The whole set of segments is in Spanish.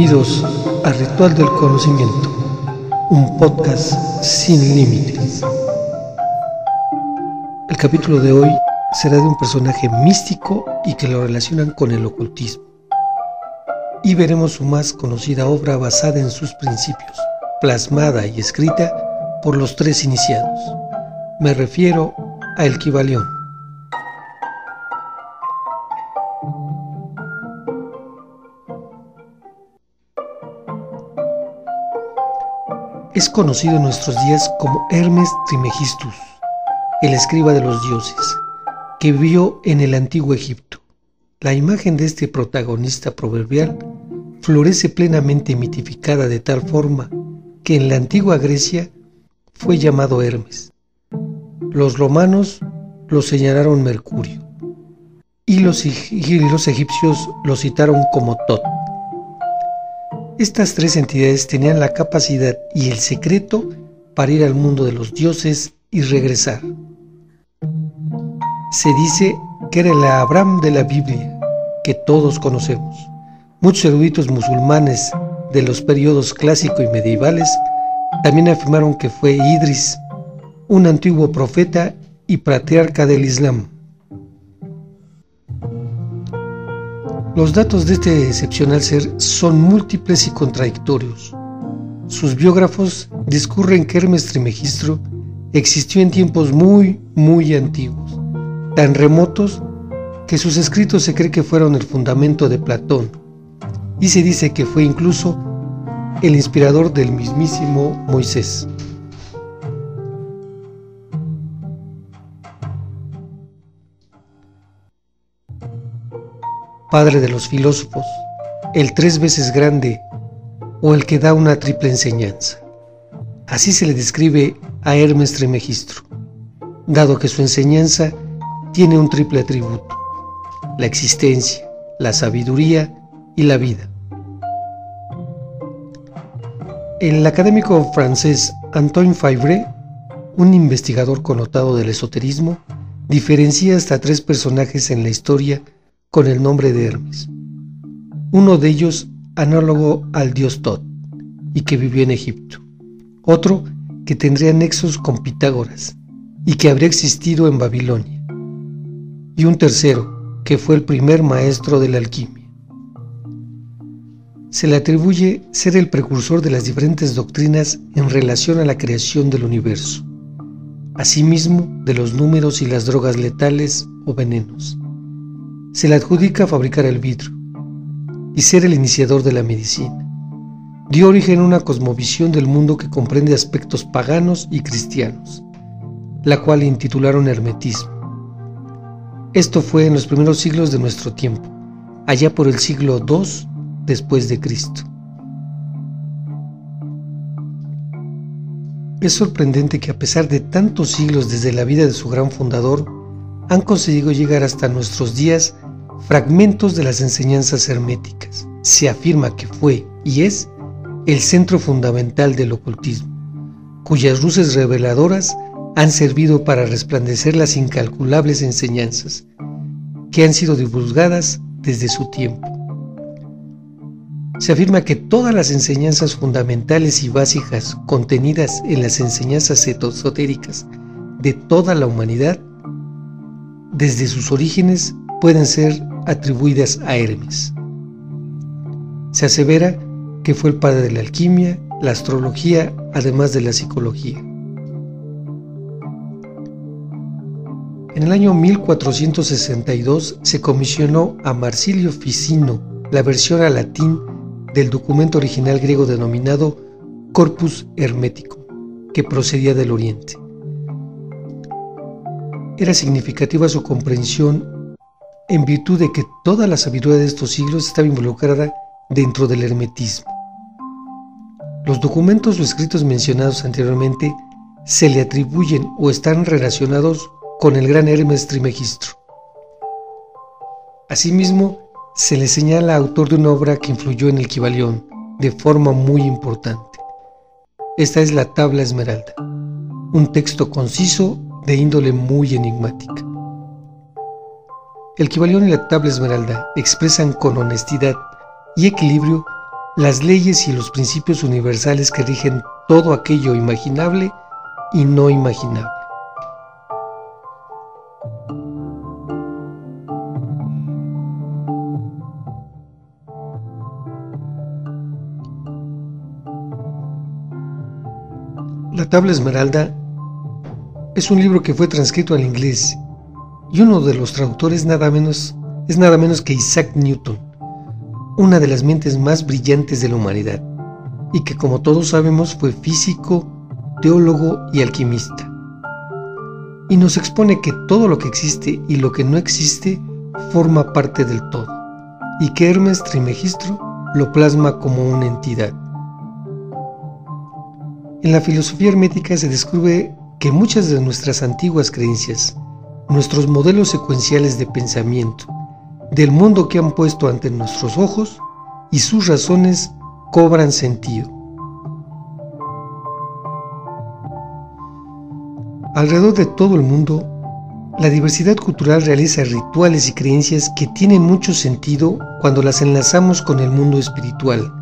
Bienvenidos a Ritual del Conocimiento, un podcast sin límites. El capítulo de hoy será de un personaje místico y que lo relacionan con el ocultismo. Y veremos su más conocida obra basada en sus principios, plasmada y escrita por los tres iniciados. Me refiero a El Kibalión. Es conocido en nuestros días como Hermes Trimegistus, el escriba de los dioses, que vivió en el antiguo Egipto. La imagen de este protagonista proverbial florece plenamente mitificada de tal forma que en la antigua Grecia fue llamado Hermes. Los romanos lo señalaron Mercurio y los, egipcios lo citaron como Tot. Estas tres entidades tenían la capacidad y el secreto para ir al mundo de los dioses y regresar. Se dice que era el Abraham de la Biblia, que todos conocemos. Muchos eruditos musulmanes de los periodos clásico y medievales también afirmaron que fue Idris, un antiguo profeta y patriarca del Islam. Los datos de este excepcional ser son múltiples y contradictorios. Sus biógrafos discurren que Hermes Trimegistro existió en tiempos muy, muy antiguos, tan remotos que sus escritos se cree que fueron el fundamento de Platón, y se dice que fue incluso el inspirador del mismísimo Moisés. Padre de los filósofos, el tres veces grande o el que da una triple enseñanza. Así se le describe a Hermes Trimegistro, dado que su enseñanza tiene un triple atributo, la existencia, la sabiduría y la vida. El académico francés Antoine Faivre, un investigador connotado del esoterismo, diferencia hasta tres personajes en la historia con el nombre de Hermes. Uno de ellos análogo al dios Tot y que vivió en Egipto. Otro que tendría nexos con Pitágoras y que habría existido en Babilonia. Y un tercero que fue el primer maestro de la alquimia. Se le atribuye ser el precursor de las diferentes doctrinas en relación a la creación del universo, asimismo de los números y las drogas letales o venenos se le adjudica fabricar el vidrio y ser el iniciador de la medicina. Dio origen a una cosmovisión del mundo que comprende aspectos paganos y cristianos, la cual intitularon hermetismo. Esto fue en los primeros siglos de nuestro tiempo, allá por el siglo II después de Cristo. Es sorprendente que a pesar de tantos siglos desde la vida de su gran fundador, han conseguido llegar hasta nuestros días fragmentos de las enseñanzas herméticas. Se afirma que fue y es el centro fundamental del ocultismo, cuyas luces reveladoras han servido para resplandecer las incalculables enseñanzas que han sido divulgadas desde su tiempo. Se afirma que todas las enseñanzas fundamentales y básicas contenidas en las enseñanzas esotéricas de toda la humanidad desde sus orígenes pueden ser atribuidas a Hermes. Se asevera que fue el padre de la alquimia, la astrología, además de la psicología. En el año 1462 se comisionó a Marsilio Ficino la versión a latín del documento original griego denominado Corpus Hermético, que procedía del Oriente era significativa su comprensión en virtud de que toda la sabiduría de estos siglos estaba involucrada dentro del hermetismo. Los documentos o escritos mencionados anteriormente se le atribuyen o están relacionados con el gran Hermes Trimegistro. Asimismo, se le señala autor de una obra que influyó en el Kibalión de forma muy importante. Esta es la Tabla Esmeralda, un texto conciso de índole muy enigmática. El Kibalión y la tabla esmeralda expresan con honestidad y equilibrio las leyes y los principios universales que rigen todo aquello imaginable y no imaginable. La tabla esmeralda es un libro que fue transcrito al inglés y uno de los traductores nada menos, es nada menos que Isaac Newton, una de las mentes más brillantes de la humanidad y que como todos sabemos fue físico, teólogo y alquimista. Y nos expone que todo lo que existe y lo que no existe forma parte del todo, y que Hermes Trimegistro lo plasma como una entidad. En la filosofía hermética se descubre que muchas de nuestras antiguas creencias, nuestros modelos secuenciales de pensamiento, del mundo que han puesto ante nuestros ojos y sus razones cobran sentido. Alrededor de todo el mundo, la diversidad cultural realiza rituales y creencias que tienen mucho sentido cuando las enlazamos con el mundo espiritual,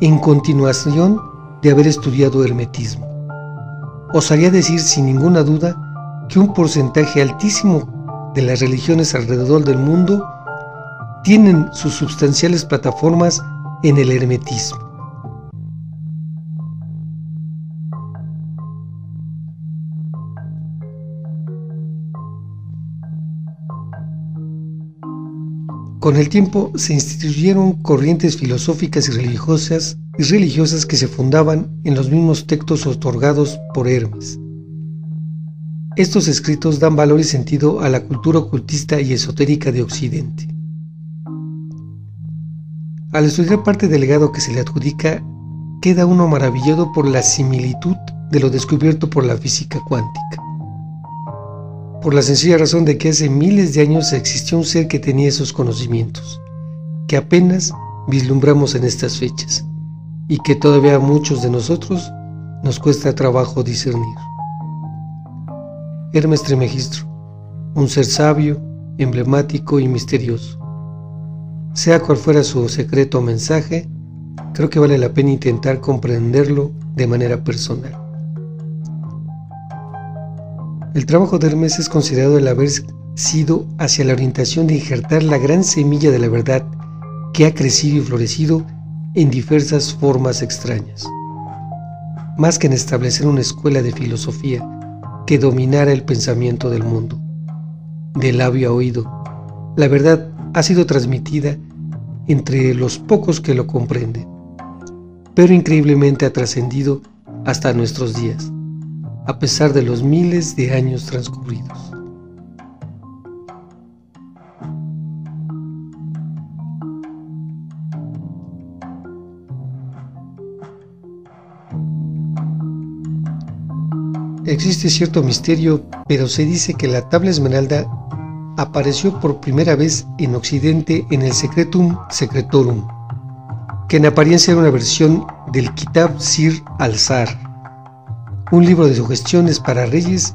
en continuación de haber estudiado hermetismo. Osaría decir sin ninguna duda que un porcentaje altísimo de las religiones alrededor del mundo tienen sus sustanciales plataformas en el hermetismo. Con el tiempo se instituyeron corrientes filosóficas y religiosas, y religiosas que se fundaban en los mismos textos otorgados por Hermes. Estos escritos dan valor y sentido a la cultura ocultista y esotérica de Occidente. Al estudiar parte del legado que se le adjudica, queda uno maravillado por la similitud de lo descubierto por la física cuántica por la sencilla razón de que hace miles de años existió un ser que tenía esos conocimientos, que apenas vislumbramos en estas fechas, y que todavía a muchos de nosotros nos cuesta trabajo discernir. Hermes Trimegistro, un ser sabio, emblemático y misterioso. Sea cual fuera su secreto o mensaje, creo que vale la pena intentar comprenderlo de manera personal. El trabajo de Hermes es considerado el haber sido hacia la orientación de injertar la gran semilla de la verdad que ha crecido y florecido en diversas formas extrañas. Más que en establecer una escuela de filosofía que dominara el pensamiento del mundo, de labio a oído, la verdad ha sido transmitida entre los pocos que lo comprenden, pero increíblemente ha trascendido hasta nuestros días a pesar de los miles de años transcurridos. Existe cierto misterio, pero se dice que la tabla esmeralda apareció por primera vez en Occidente en el Secretum Secretorum, que en apariencia era una versión del Kitab Sir al-Zar, un libro de sugestiones para reyes,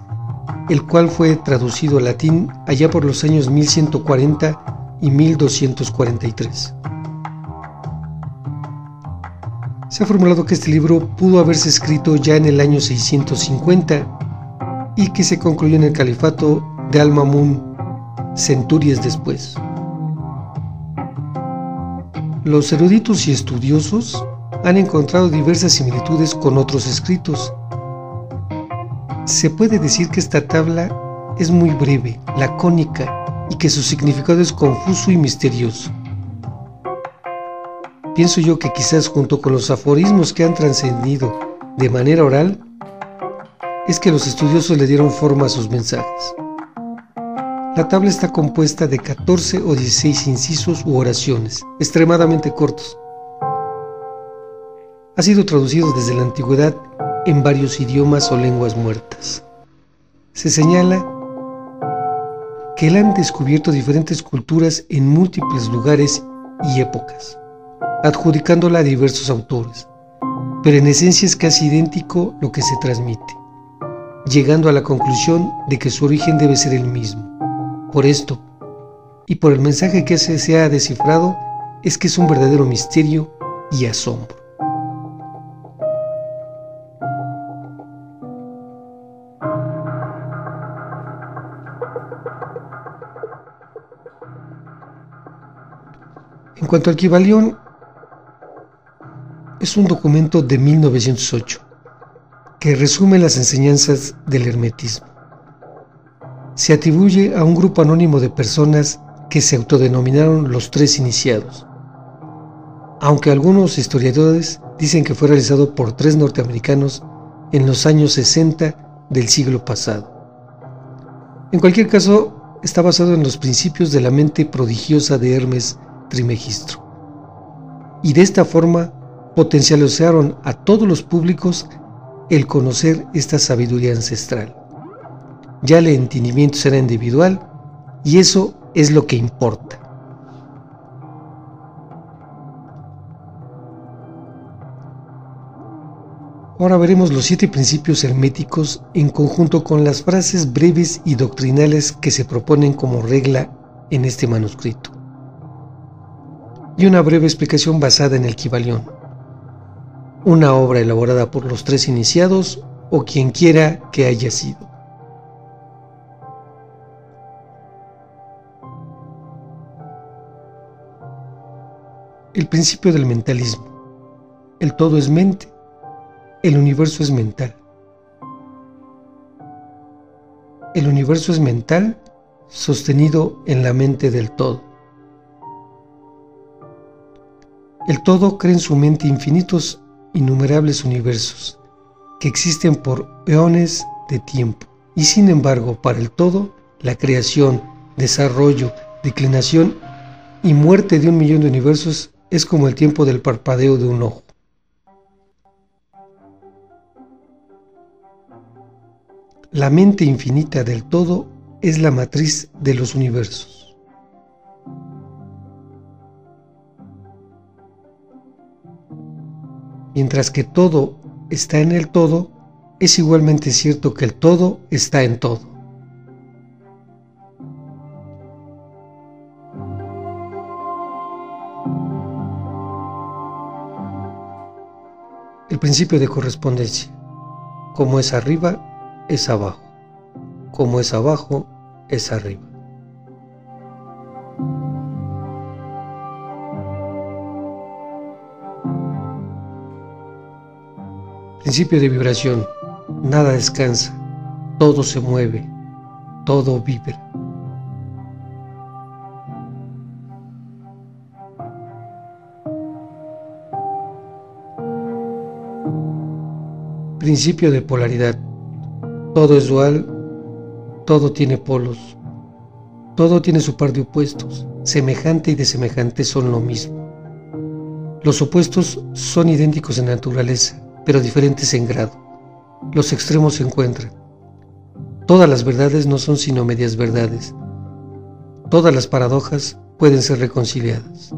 el cual fue traducido al latín allá por los años 1140 y 1243. Se ha formulado que este libro pudo haberse escrito ya en el año 650 y que se concluyó en el califato de Al-Mamun centurias después. Los eruditos y estudiosos han encontrado diversas similitudes con otros escritos, se puede decir que esta tabla es muy breve, lacónica y que su significado es confuso y misterioso. Pienso yo que quizás junto con los aforismos que han trascendido de manera oral, es que los estudiosos le dieron forma a sus mensajes. La tabla está compuesta de 14 o 16 incisos u oraciones, extremadamente cortos. Ha sido traducido desde la antigüedad en varios idiomas o lenguas muertas. Se señala que él han descubierto diferentes culturas en múltiples lugares y épocas, adjudicándola a diversos autores, pero en esencia es casi idéntico lo que se transmite, llegando a la conclusión de que su origen debe ser el mismo. Por esto, y por el mensaje que se ha descifrado, es que es un verdadero misterio y asombro. En cuanto al Kibalión, es un documento de 1908 que resume las enseñanzas del hermetismo. Se atribuye a un grupo anónimo de personas que se autodenominaron los tres iniciados, aunque algunos historiadores dicen que fue realizado por tres norteamericanos en los años 60 del siglo pasado. En cualquier caso, está basado en los principios de la mente prodigiosa de Hermes Trimegistro. Y de esta forma potencializaron a todos los públicos el conocer esta sabiduría ancestral. Ya el entendimiento será individual y eso es lo que importa. Ahora veremos los siete principios herméticos en conjunto con las frases breves y doctrinales que se proponen como regla en este manuscrito. Y una breve explicación basada en el Kibalión, una obra elaborada por los tres iniciados o quien quiera que haya sido. El principio del mentalismo. El todo es mente, el universo es mental. El universo es mental sostenido en la mente del todo. El todo cree en su mente infinitos innumerables universos que existen por eones de tiempo. Y sin embargo, para el todo, la creación, desarrollo, declinación y muerte de un millón de universos es como el tiempo del parpadeo de un ojo. La mente infinita del todo es la matriz de los universos. Mientras que todo está en el todo, es igualmente cierto que el todo está en todo. El principio de correspondencia. Como es arriba, es abajo. Como es abajo, es arriba. Principio de vibración. Nada descansa, todo se mueve, todo vibra. Principio de polaridad. Todo es dual, todo tiene polos, todo tiene su par de opuestos. Semejante y desemejante son lo mismo. Los opuestos son idénticos en naturaleza, pero diferentes en grado. Los extremos se encuentran. Todas las verdades no son sino medias verdades. Todas las paradojas pueden ser reconciliadas.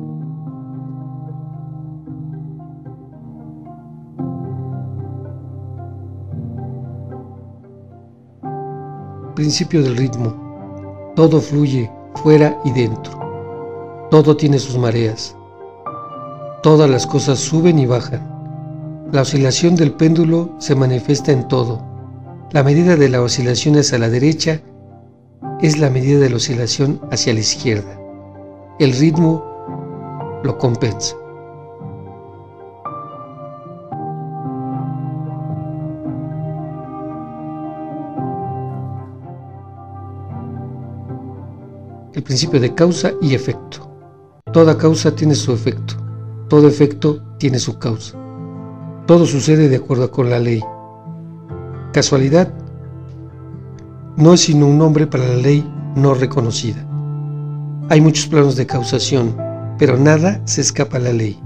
Principio del ritmo. Todo fluye fuera y dentro. Todo tiene sus mareas. Todas las cosas suben y bajan. La oscilación del péndulo se manifiesta en todo. La medida de la oscilación hacia la derecha es la medida de la oscilación hacia la izquierda. El ritmo lo compensa. El principio de causa y efecto. Toda causa tiene su efecto. Todo efecto tiene su causa. Todo sucede de acuerdo con la ley. Casualidad no es sino un nombre para la ley no reconocida. Hay muchos planos de causación, pero nada se escapa a la ley.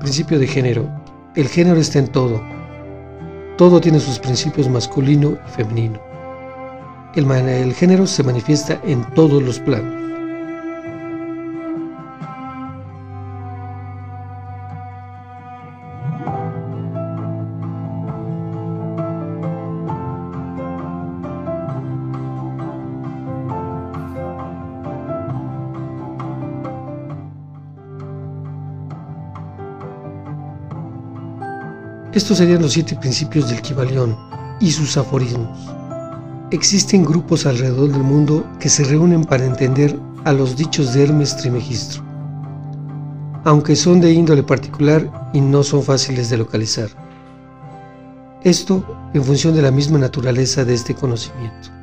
Principio de género. El género está en todo. Todo tiene sus principios masculino y femenino el, género se manifiesta en todos los planos. Estos serían los siete principios del Kibalión y sus aforismos. Existen grupos alrededor del mundo que se reúnen para entender a los dichos de Hermes Trimegistro, aunque son de índole particular y no son fáciles de localizar. Esto en función de la misma naturaleza de este conocimiento.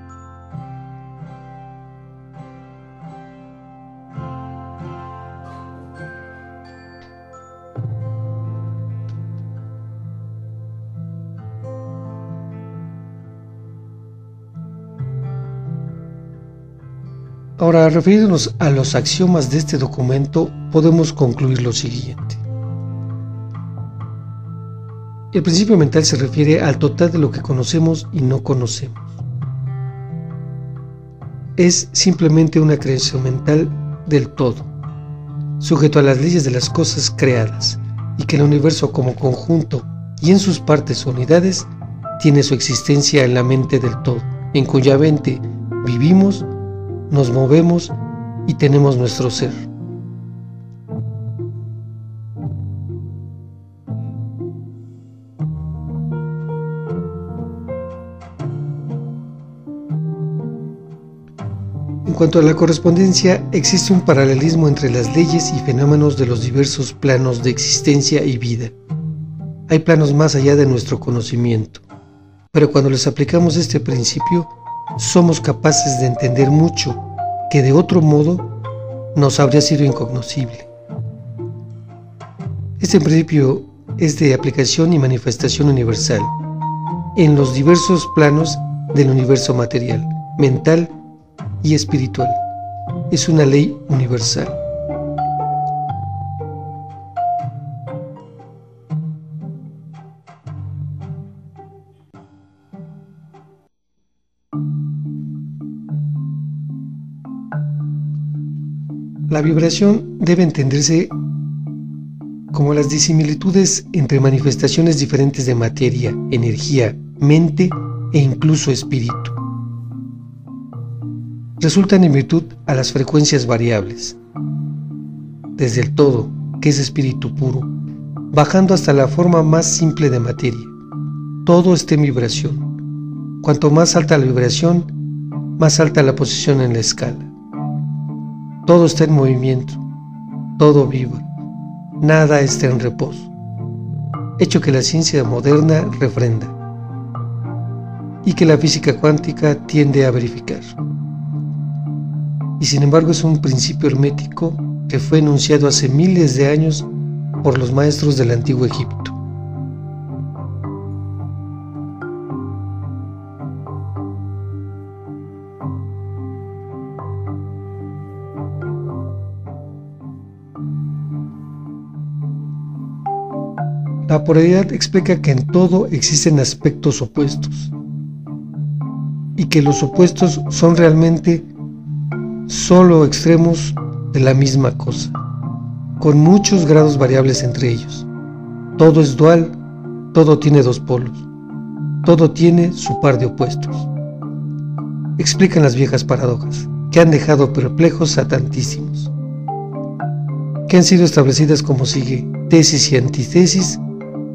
Ahora, refiriéndonos a los axiomas de este documento, podemos concluir lo siguiente. El principio mental se refiere al total de lo que conocemos y no conocemos. Es simplemente una creencia mental del todo, sujeto a las leyes de las cosas creadas, y que el universo como conjunto y en sus partes o unidades tiene su existencia en la mente del todo, en cuya mente vivimos nos movemos y tenemos nuestro ser. En cuanto a la correspondencia, existe un paralelismo entre las leyes y fenómenos de los diversos planos de existencia y vida. Hay planos más allá de nuestro conocimiento, pero cuando les aplicamos este principio, somos capaces de entender mucho que de otro modo nos habría sido incognoscible. Este principio es de aplicación y manifestación universal en los diversos planos del universo material, mental y espiritual. Es una ley universal. La vibración debe entenderse como las disimilitudes entre manifestaciones diferentes de materia, energía, mente e incluso espíritu. Resultan en virtud a las frecuencias variables, desde el todo, que es espíritu puro, bajando hasta la forma más simple de materia. Todo está en vibración. Cuanto más alta la vibración, más alta la posición en la escala. Todo está en movimiento, todo viva, nada está en reposo, hecho que la ciencia moderna refrenda y que la física cuántica tiende a verificar. Y sin embargo es un principio hermético que fue enunciado hace miles de años por los maestros del antiguo Egipto. La polaridad explica que en todo existen aspectos opuestos y que los opuestos son realmente solo extremos de la misma cosa, con muchos grados variables entre ellos. Todo es dual, todo tiene dos polos, todo tiene su par de opuestos. Explican las viejas paradojas, que han dejado perplejos a tantísimos, que han sido establecidas como sigue, tesis y antítesis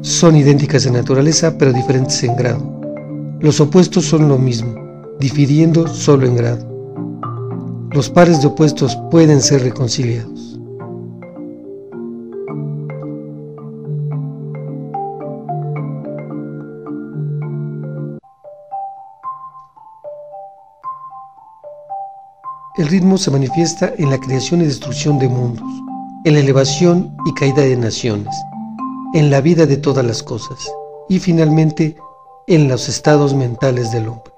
son idénticas en naturaleza pero diferentes en grado. Los opuestos son lo mismo, difiriendo solo en grado. Los pares de opuestos pueden ser reconciliados. El ritmo se manifiesta en la creación y destrucción de mundos, en la elevación y caída de naciones, en la vida de todas las cosas y finalmente en los estados mentales del hombre.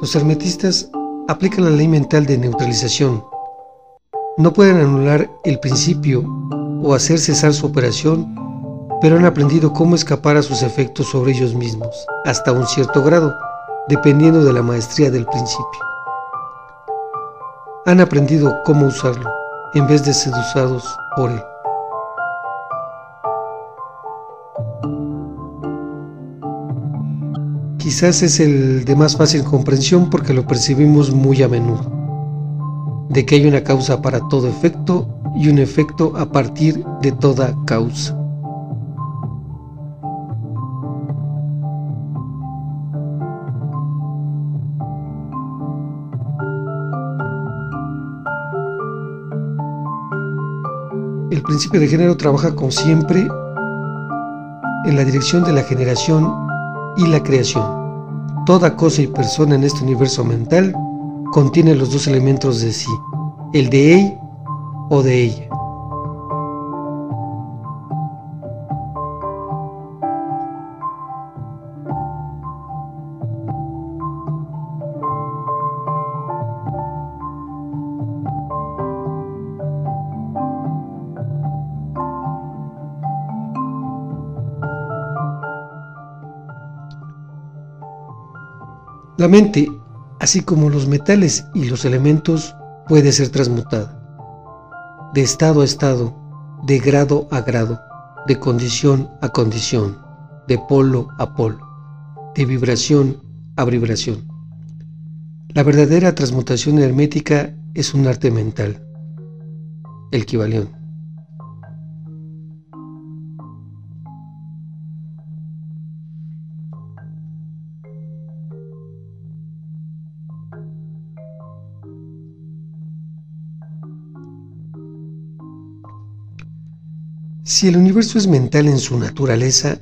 Los hermetistas aplican la ley mental de neutralización. No pueden anular el principio o hacer cesar su operación, pero han aprendido cómo escapar a sus efectos sobre ellos mismos, hasta un cierto grado, dependiendo de la maestría del principio. Han aprendido cómo usarlo, en vez de ser usados por él. Quizás es el de más fácil comprensión porque lo percibimos muy a menudo, de que hay una causa para todo efecto y un efecto a partir de toda causa. El principio de género trabaja como siempre en la dirección de la generación y la creación. Toda cosa y persona en este universo mental contiene los dos elementos de sí, el de él o de ella. La mente, así como los metales y los elementos, puede ser transmutada. De estado a estado, de grado a grado, de condición a condición, de polo a polo, de vibración a vibración. La verdadera transmutación hermética es un arte mental, el Kibalión. Si el universo es mental en su naturaleza,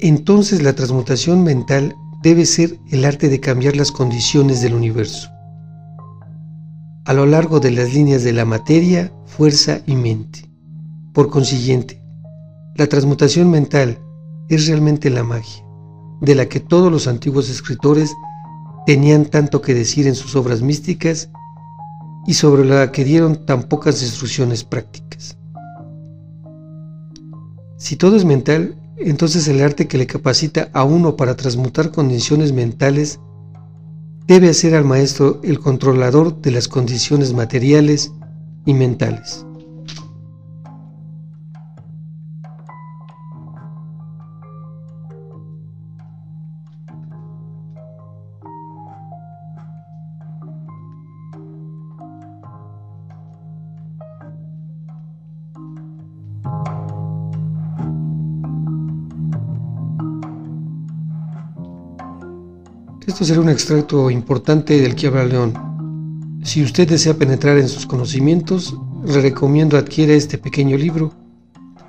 entonces la transmutación mental debe ser el arte de cambiar las condiciones del universo. A lo largo de las líneas de la materia, fuerza y mente. Por consiguiente, la transmutación mental es realmente la magia, de la que todos los antiguos escritores tenían tanto que decir en sus obras místicas y sobre la que dieron tan pocas instrucciones prácticas. Si todo es mental, entonces el arte que le capacita a uno para transmutar condiciones mentales debe hacer al maestro el controlador de las condiciones materiales y mentales. Esto será un extracto importante del que León. Si usted desea penetrar en sus conocimientos, le recomiendo adquiera este pequeño libro.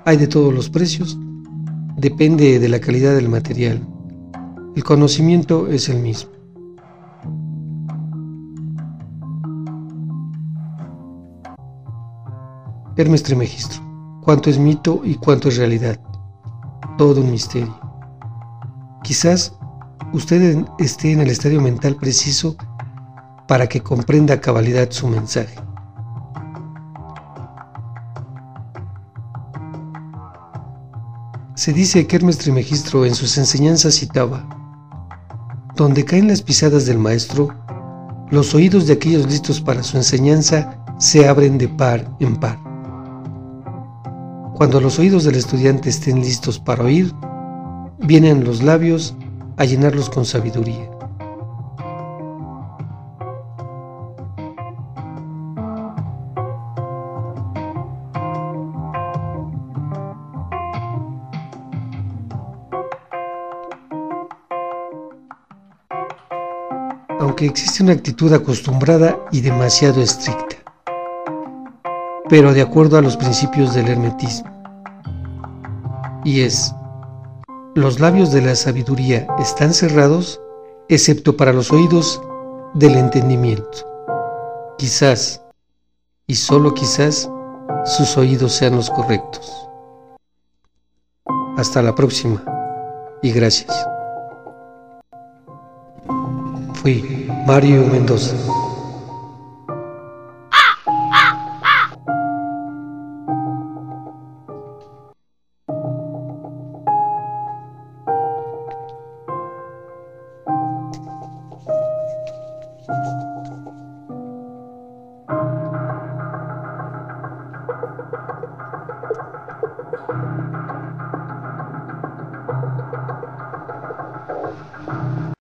Hay de todos los precios. Depende de la calidad del material. El conocimiento es el mismo. Hermes Trimegistro. ¿Cuánto es mito y cuánto es realidad? Todo un misterio. Quizás usted esté en el estadio mental preciso para que comprenda a cabalidad su mensaje. Se dice que Hermes Trimegistro en sus enseñanzas citaba, donde caen las pisadas del maestro, los oídos de aquellos listos para su enseñanza se abren de par en par. Cuando los oídos del estudiante estén listos para oír, vienen los labios a llenarlos con sabiduría. aunque existe una actitud acostumbrada y demasiado estricta, pero de acuerdo a los principios del hermetismo. Y es, los labios de la sabiduría están cerrados, excepto para los oídos del entendimiento. Quizás, y solo quizás, sus oídos sean los correctos. Hasta la próxima y gracias. Fui Mario Mendoza.